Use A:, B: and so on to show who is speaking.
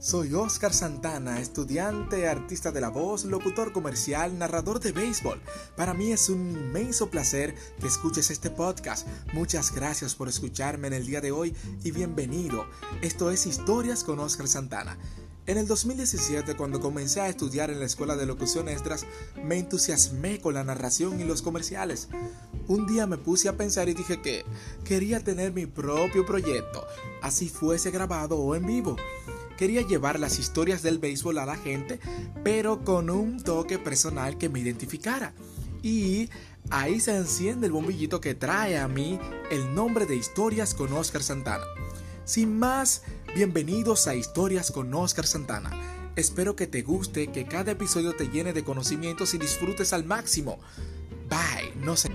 A: Soy Oscar Santana, estudiante, artista de la voz, locutor comercial, narrador de béisbol. Para mí es un inmenso placer que escuches este podcast. Muchas gracias por escucharme en el día de hoy y bienvenido. Esto es Historias con Oscar Santana. En el 2017, cuando comencé a estudiar en la Escuela de Locución Estras, me entusiasmé con la narración y los comerciales. Un día me puse a pensar y dije que quería tener mi propio proyecto, así fuese grabado o en vivo. Quería llevar las historias del béisbol a la gente, pero con un toque personal que me identificara. Y ahí se enciende el bombillito que trae a mí el nombre de Historias con Oscar Santana. Sin más, bienvenidos a Historias con Oscar Santana. Espero que te guste, que cada episodio te llene de conocimientos y disfrutes al máximo. Bye, no sé.